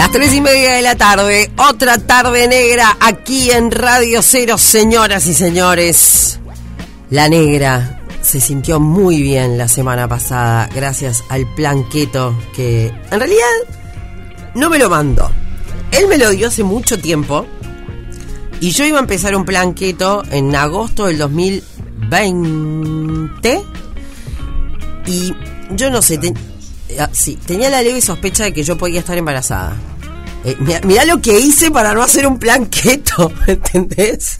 Las tres y media de la tarde, otra tarde negra aquí en Radio Cero, señoras y señores. La negra se sintió muy bien la semana pasada gracias al plan que en realidad no me lo mandó. Él me lo dio hace mucho tiempo y yo iba a empezar un plan en agosto del 2020 y yo no sé, sí, tenía la leve sospecha de que yo podía estar embarazada. Eh, mirá, lo que hice para no hacer un plan keto, ¿entendés?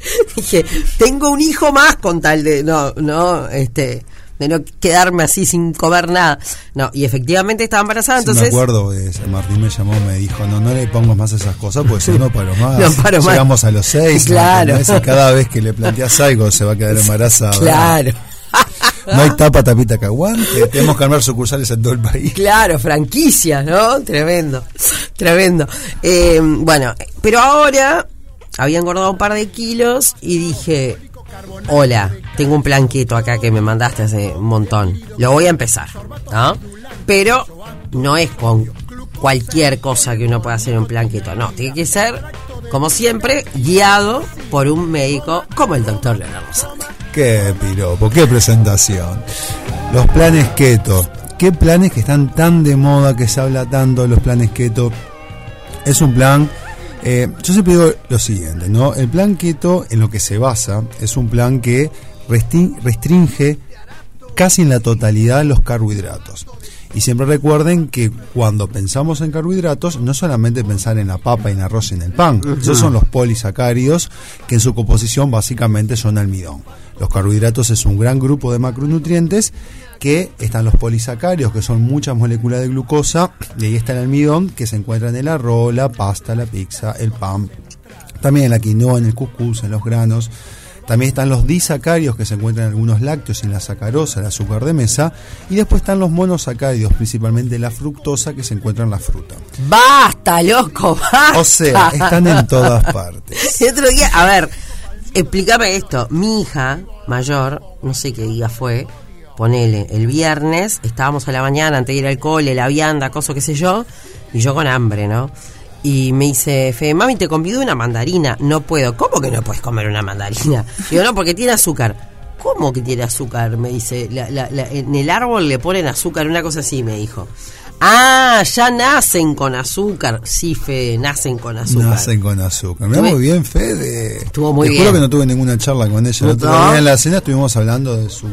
Dije, tengo un hijo más con tal de no, no, este, de no quedarme así sin comer nada. No, y efectivamente estaba embarazada, entonces... me acuerdo, eh, Martín me llamó, me dijo, no, no le pongo más esas cosas, porque si no paro más. no paro Llegamos a los seis, claro. cada vez que le planteas algo se va a quedar embarazada. Claro. No hay tapa, tapita que. Tenemos que armar sucursales en todo el país. Claro, franquicias, ¿no? Tremendo, tremendo. Eh, bueno, pero ahora había engordado un par de kilos y dije, hola, tengo un planquito acá que me mandaste hace un montón. Lo voy a empezar, ¿no? Pero no es con cualquier cosa que uno pueda hacer un planquito, no, tiene que ser, como siempre, guiado por un médico como el doctor Leonardo. Qué piropo, qué presentación. Los planes keto. ¿Qué planes que están tan de moda, que se habla tanto de los planes keto? Es un plan, eh, yo siempre digo lo siguiente, ¿no? El plan keto en lo que se basa es un plan que restringe casi en la totalidad los carbohidratos. Y siempre recuerden que cuando pensamos en carbohidratos, no solamente pensar en la papa, y en el arroz y en el pan. Esos son los polisacáridos, que en su composición básicamente son almidón. Los carbohidratos es un gran grupo de macronutrientes que están los polisacáridos, que son muchas moléculas de glucosa, y ahí está el almidón, que se encuentra en el arroz, la pasta, la pizza, el pan, también en la quinoa, en el cuscús, en los granos. También están los disacáridos que se encuentran en algunos lácteos, en la sacarosa, el azúcar de mesa. Y después están los monosacáridos, principalmente la fructosa que se encuentra en la fruta. ¡Basta, loco! ¡Basta! O sea, están en todas partes. El otro día, a ver, explícame esto. Mi hija mayor, no sé qué día fue, ponele, el viernes, estábamos a la mañana antes de ir al cole, la vianda, cosa qué sé yo, y yo con hambre, ¿no? Y me dice, Fe, mami, te convido una mandarina. No puedo. ¿Cómo que no puedes comer una mandarina? Digo, no, porque tiene azúcar. ¿Cómo que tiene azúcar? Me dice, en el árbol le ponen azúcar, una cosa así, me dijo. Ah, ya nacen con azúcar. Sí, Fede, nacen con azúcar. Nacen con azúcar. Me muy bien, Fede. Estuvo muy Te bien. juro que no tuve ninguna charla con ella. No, en la cena estuvimos hablando de su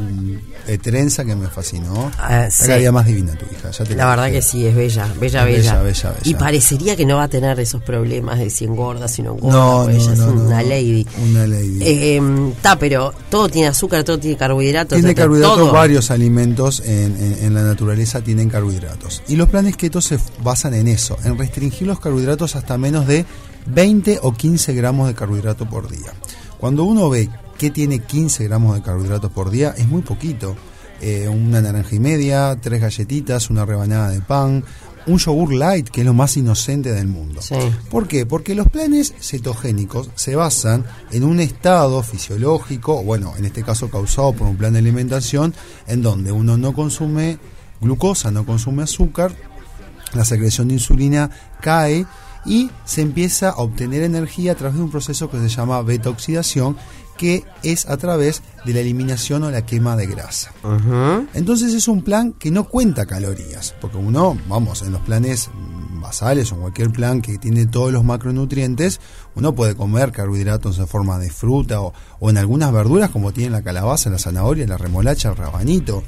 eh, trenza que me fascinó. Ah, Cada día más divina tu hija. la verdad que sí, es bella, bella, bella, bella. Y parecería que no va a tener esos problemas de si engorda, si no engorda. No, ella es una lady. Una lady. Eh, está, pero todo tiene azúcar, todo tiene carbohidratos. Tiene carbohidratos, varios alimentos en, en, la naturaleza tienen carbohidratos. Y los planes keto se basan en eso, en restringir los carbohidratos hasta menos de 20 o 15 gramos de carbohidrato por día. Cuando uno ve que tiene 15 gramos de carbohidratos por día, es muy poquito. Eh, una naranja y media, tres galletitas, una rebanada de pan, un yogur light, que es lo más inocente del mundo. ¿Por qué? Porque los planes cetogénicos se basan en un estado fisiológico, bueno, en este caso causado por un plan de alimentación, en donde uno no consume glucosa, no consume azúcar, la secreción de insulina cae y se empieza a obtener energía a través de un proceso que se llama beta oxidación que es a través de la eliminación o la quema de grasa. Entonces es un plan que no cuenta calorías, porque uno, vamos, en los planes basales o en cualquier plan que tiene todos los macronutrientes, uno puede comer carbohidratos en forma de fruta o, o en algunas verduras como tiene la calabaza, la zanahoria, la remolacha, el rabanito.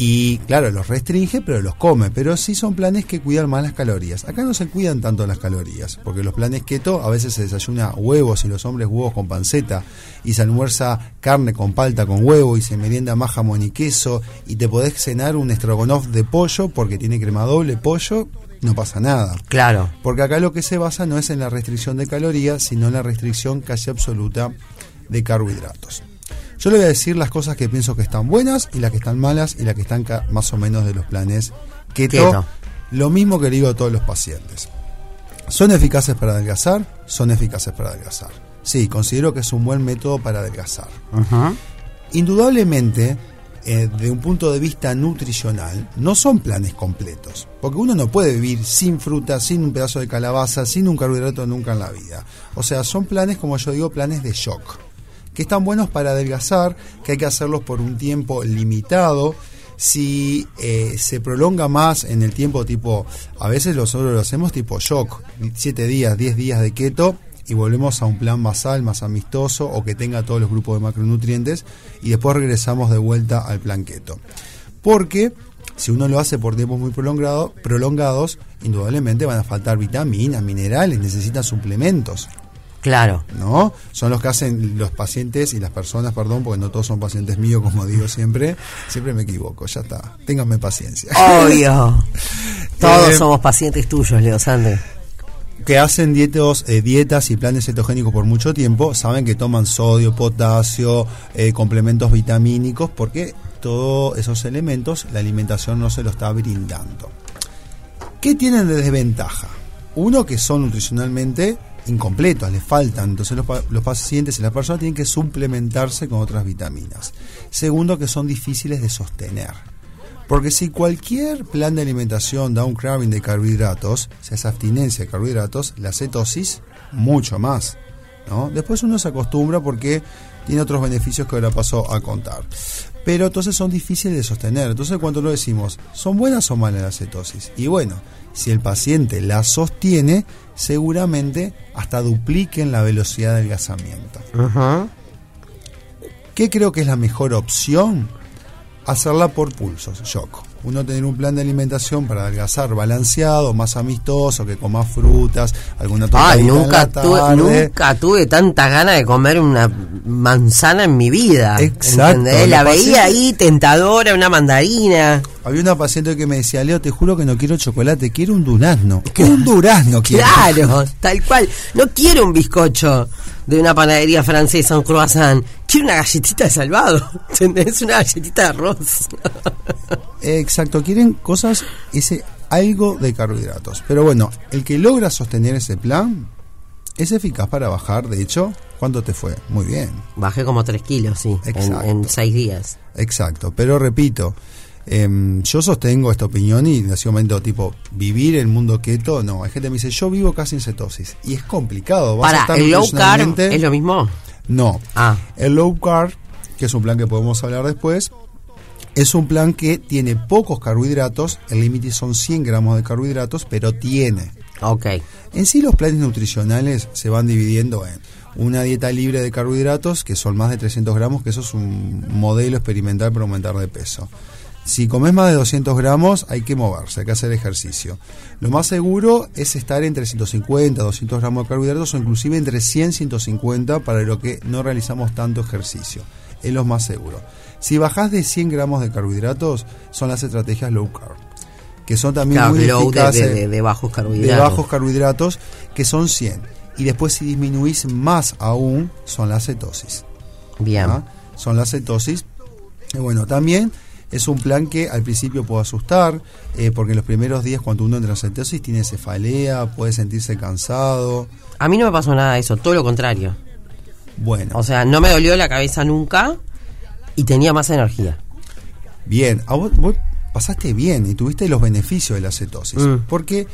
Y claro, los restringe, pero los come. Pero sí son planes que cuidan más las calorías. Acá no se cuidan tanto las calorías, porque los planes keto a veces se desayuna huevos y los hombres huevos con panceta, y se almuerza carne con palta con huevo, y se merienda más jamón y queso, y te podés cenar un estrogonoff de pollo porque tiene crema doble pollo, no pasa nada. Claro. Porque acá lo que se basa no es en la restricción de calorías, sino en la restricción casi absoluta de carbohidratos. Yo le voy a decir las cosas que pienso que están buenas y las que están malas y las que están más o menos de los planes keto. Lo mismo que le digo a todos los pacientes. ¿Son eficaces para adelgazar? Son eficaces para adelgazar. Sí, considero que es un buen método para adelgazar. Indudablemente, eh, de un punto de vista nutricional, no son planes completos. Porque uno no puede vivir sin fruta, sin un pedazo de calabaza, sin un carbohidrato nunca en la vida. O sea, son planes, como yo digo, planes de shock. Que están buenos para adelgazar, que hay que hacerlos por un tiempo limitado. Si eh, se prolonga más en el tiempo, tipo, a veces nosotros lo hacemos tipo shock, 7 días, 10 días de keto, y volvemos a un plan basal más amistoso o que tenga todos los grupos de macronutrientes y después regresamos de vuelta al plan keto. Porque si uno lo hace por tiempos muy prolongado, prolongados, indudablemente van a faltar vitaminas, minerales, necesitan suplementos. Claro. ¿No? Son los que hacen los pacientes y las personas, perdón, porque no todos son pacientes míos, como digo siempre. Siempre me equivoco, ya está. Ténganme paciencia. Obvio. todos eh, somos pacientes tuyos, Leo Sande que hacen dietos, eh, dietas y planes cetogénicos por mucho tiempo saben que toman sodio, potasio, eh, complementos vitamínicos, porque todos esos elementos la alimentación no se lo está brindando. ¿Qué tienen de desventaja? Uno, que son nutricionalmente incompletos, les faltan. Entonces los, los, pacientes y las personas tienen que suplementarse con otras vitaminas. Segundo, que son difíciles de sostener. Porque si cualquier plan de alimentación da un craving de carbohidratos, o sea, abstinencia de carbohidratos, la cetosis, mucho más. ¿no? Después uno se acostumbra porque tiene otros beneficios que ahora paso a contar. Pero entonces son difíciles de sostener. Entonces cuando lo decimos, ¿son buenas o malas las cetosis? Y bueno, si el paciente la sostiene, seguramente hasta dupliquen la velocidad de adelgazamiento. ¿Qué creo que es la mejor opción? hacerla por pulsos, shock. Uno tener un plan de alimentación para adelgazar balanceado, más amistoso, que coma frutas, alguna Ay, nunca tuve, nunca tuve tanta gana de comer una manzana en mi vida. Exacto. La veía ahí tentadora, una mandarina. Había una paciente que me decía, Leo, te juro que no quiero chocolate, quiero un durazno. Un durazno, quiero. Claro, tal cual. No quiero un bizcocho de una panadería francesa, un croissant. Quiero una galletita de salvado. Es una galletita de arroz. Exacto, quieren cosas, ese algo de carbohidratos. Pero bueno, el que logra sostener ese plan es eficaz para bajar. De hecho, ¿cuánto te fue? Muy bien. Bajé como 3 kilos, sí, en, en 6 días. Exacto, pero repito, Em, yo sostengo esta opinión y en ese momento, tipo, vivir el mundo keto, no. Hay gente que me dice, yo vivo casi en cetosis. Y es complicado. Para, ¿el low carb es lo mismo? No. Ah. El low carb, que es un plan que podemos hablar después, es un plan que tiene pocos carbohidratos, el límite son 100 gramos de carbohidratos, pero tiene. Ok. En sí los planes nutricionales se van dividiendo en una dieta libre de carbohidratos, que son más de 300 gramos, que eso es un modelo experimental para aumentar de peso. Si comes más de 200 gramos, hay que moverse, hay que hacer ejercicio. Lo más seguro es estar entre 150, 200 gramos de carbohidratos o inclusive entre 100, 150 para lo que no realizamos tanto ejercicio. Es lo más seguro. Si bajas de 100 gramos de carbohidratos, son las estrategias low carb que son también muy eficaces de, bajos carbohidratos. De bajos carbohidratos, que son 100. Y después si disminuís más aún, son las cetosis. Bien. ¿Ah? Son las cetosis. Y bueno, también es un plan que al principio puede asustar, eh, porque en los primeros días cuando uno entra en cetosis tiene cefalea, puede sentirse cansado. A mí no me pasó nada de eso, todo lo contrario. Bueno. O sea, no me dolió la cabeza nunca y tenía más energía. Bien, a vos, pasaste bien y tuviste los beneficios de la cetosis. Mm. Porque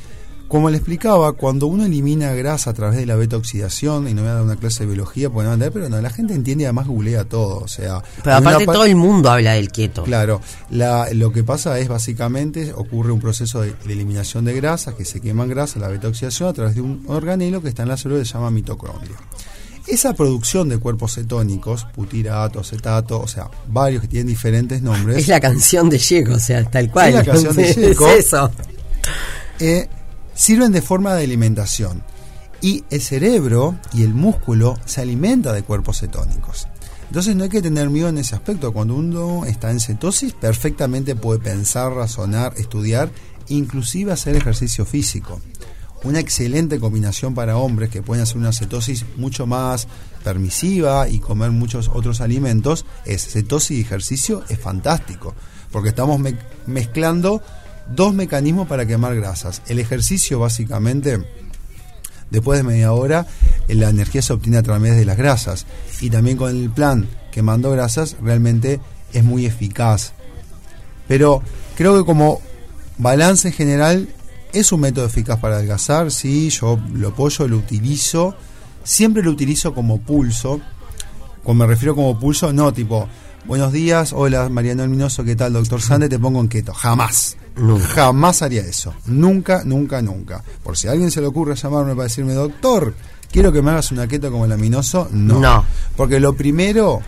como le explicaba, cuando uno elimina grasa a través de la beta oxidación, y no voy a dar una clase de biología, porque no pero no, la gente entiende y además googlea todo. O sea, pero aparte todo el mundo habla del keto. Claro, la, lo que pasa es básicamente ocurre un proceso de, eliminación de grasa, que se queman grasa, la beta oxidación, a través de un organelo que está en la célula que se llama mitocondria. Esa producción de cuerpos cetónicos, putirato, acetato, o sea, varios que tienen diferentes nombres. Es la canción de Diego, o sea, tal cual. Es la canción de Diego. es eso. Eh, sirven de forma de alimentación y el cerebro y el músculo se alimenta de cuerpos cetónicos. Entonces no hay que tener miedo en ese aspecto. Cuando uno está en cetosis, perfectamente puede pensar, razonar, estudiar, inclusive hacer ejercicio físico. Una excelente combinación para hombres que pueden hacer una cetosis mucho más permisiva y comer muchos otros alimentos es cetosis y ejercicio es fantástico, porque estamos mezclando dos mecanismos para quemar grasas. El ejercicio básicamente, después de media hora, eh, la energía se obtiene a través de las grasas. Y también con el plan quemando grasas, realmente es muy eficaz. Pero creo que como balance general es un método eficaz para adelgazar, sí, yo lo apoyo, lo utilizo, siempre lo utilizo como pulso. Cuando me refiero como pulso, no tipo, buenos días, hola Mariano Alminoso, ¿qué tal, doctor Sande? Te pongo en keto. Jamás. Jamás haría eso. Nunca, nunca, nunca. Por si a alguien se le ocurre llamarme para decirme, doctor, quiero que me hagas una keto como el aminoso, no. No. Porque lo primero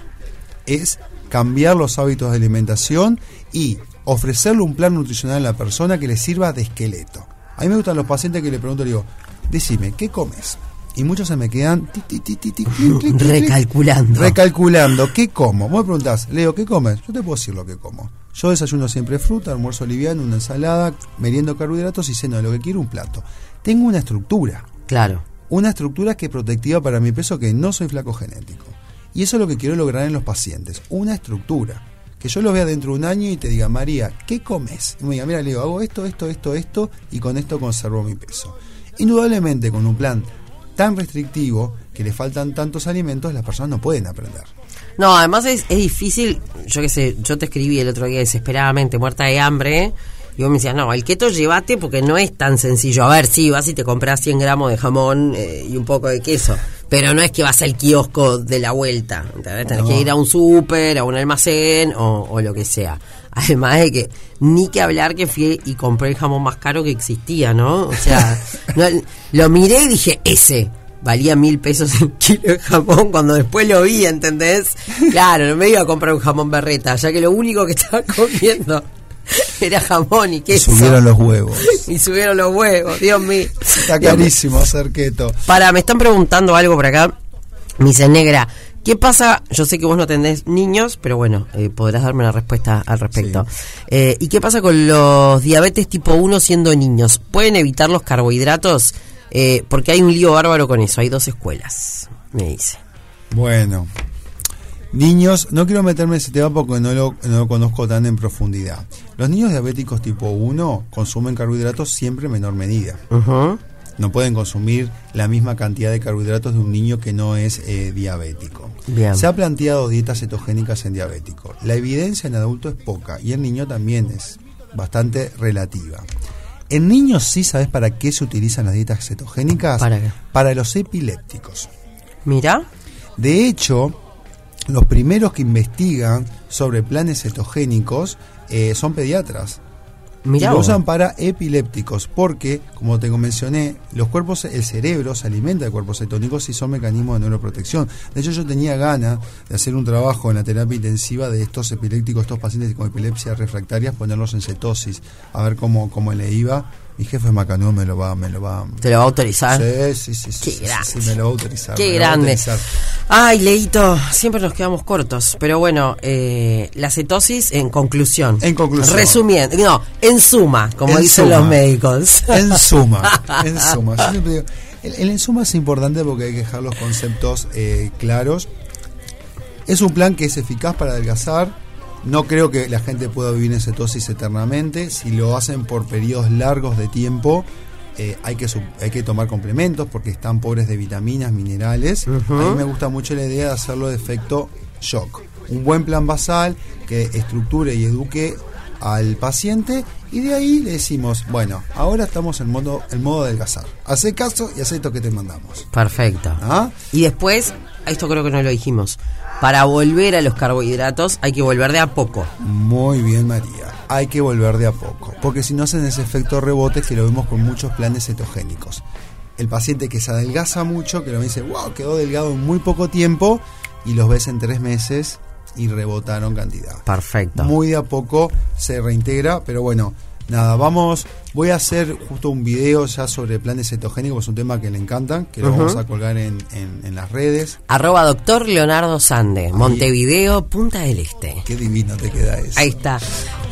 es cambiar los hábitos de alimentación y ofrecerle un plan nutricional a la persona que le sirva de esqueleto. A mí me gustan los pacientes que le pregunto, le digo, decime, ¿qué comes? Y muchos se me quedan ti, ti, ti. Recalculando. Recalculando, ¿qué como? Vos me preguntás, Leo, ¿qué comes? Yo te puedo decir lo que como. Yo desayuno siempre fruta, almuerzo liviano, una ensalada, meriendo carbohidratos y ceno de lo que quiero un plato. Tengo una estructura, Claro. una estructura que es protectiva para mi peso, que no soy flaco genético. Y eso es lo que quiero lograr en los pacientes, una estructura. Que yo lo vea dentro de un año y te diga, María, ¿qué comes? Y me diga, mira, Leo, hago esto, esto, esto, esto, y con esto conservo mi peso. Indudablemente, con un plan tan restrictivo que le faltan tantos alimentos, las personas no pueden aprender. No, además es, es difícil, yo qué sé, yo te escribí el otro día desesperadamente, muerta de hambre, y vos me decías, no, el keto llévate porque no es tan sencillo. A ver, sí, vas y te compras 100 gramos de jamón eh, y un poco de queso, pero no es que vas al kiosco de la vuelta, ¿entendés? Tenés No. que ir a un súper, a un almacén o, o lo que sea. Además de que, ni que hablar que fui y compré el jamón más caro que existía, ¿no? O sea, no, lo miré y dije, ese valía mil pesos el kilo de jamón cuando después lo vi, ¿entendés? Claro, no me iba a comprar un jamón berreta, ya que lo único que estaba comiendo era jamón y Y queso. subieron los huevos. Y subieron los huevos, Dios mío. Está carísimo hacer keto. Para, me están preguntando algo por acá. Me dice, negra, ¿qué pasa? Yo sé que vos no tenés niños, pero bueno, eh, podrás darme una respuesta al respecto. Eh, ¿Y qué pasa con los diabetes tipo 1 siendo niños? ¿Pueden evitar los carbohidratos? Eh, porque hay un lío bárbaro con eso. Hay dos escuelas, me dice. Bueno, niños, no quiero meterme en ese tema porque no lo, no lo conozco tan en profundidad. Los niños diabéticos tipo 1 consumen carbohidratos siempre en menor medida. No pueden consumir la misma cantidad de carbohidratos de un niño que no es eh, diabético. Bien. Se ha planteado dietas cetogénicas en diabético. La evidencia en adulto es poca y en niño también es bastante relativa. En niños sí sabes para qué se utilizan las dietas cetogénicas? ¿Para qué? Para los epilépticos. Mira, De hecho, los primeros que investigan sobre planes cetogénicos eh, son pediatras. Mira. y lo usan para epilépticos, porque, como te mencioné, los cuerpos, el cerebro se alimenta de cuerpos cetónicos y son mecanismos de neuroprotección. De hecho, yo tenía ganas de hacer un trabajo en la terapia intensiva de estos epilépticos, estos pacientes con epilepsia refractarias, ponerlos en cetosis, a ver cómo, cómo le iba. Mi jefe Macanú me lo va, me lo va. ¿Te lo va a autorizar? Sí, sí, sí, Qué sí, grande. sí, me lo va a autorizar. Qué grande. autorizar. Ay, Leito, siempre nos quedamos cortos. Pero bueno, eh, la cetosis en conclusión. En conclusión. Resumiendo, no, en suma, como En dicen suma. los médicos. En suma, en suma. Yo siempre digo, el, el en suma es importante porque hay que dejar los conceptos eh, claros. Es un plan que es eficaz para adelgazar. No creo que la gente pueda vivir en cetosis eternamente. Si lo hacen por periodos largos de tiempo, eh, hay, que, hay que tomar complementos porque están pobres de vitaminas, minerales. A mí me gusta mucho la idea de hacerlo de efecto shock. Un buen plan basal que estructure y eduque al paciente y de ahí le decimos, bueno, ahora estamos en modo, en modo adelgazar. Hace caso y hace esto que te mandamos. Perfecto. ¿Ah? Y después, esto creo que no lo dijimos. Para volver a los carbohidratos hay que volver de a poco. Muy bien, María. Hay que volver de a poco, porque si no hacen ese efecto rebote que lo vemos con muchos planes cetogénicos. El paciente que se adelgaza mucho, que lo dice, wow, quedó delgado en muy poco tiempo, y los ves en tres meses y rebotaron cantidad. Perfecto. Muy de a poco se reintegra, pero bueno, nada, vamos, voy a hacer justo un video ya sobre planes cetogénicos, es un tema que le encantan, que lo vamos a colgar en, en- en las redes. Arroba doctor Leonardo Sande, Montevideo, Punta del Este. Qué divino te queda eso. Ahí está.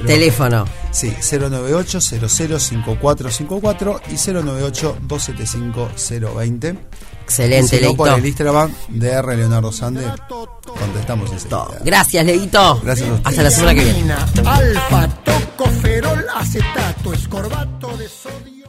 Teléfono. Sí, 098-005454 y 098-275-020. Excelente, Y si no, por Leito. el Instagram de R. Leonardo Sande, contestamos enseguida. Gracias, Leito. Gracias a. Hasta la semana que viene. Alfa, tocoferol, acetato, escorbato de sodio.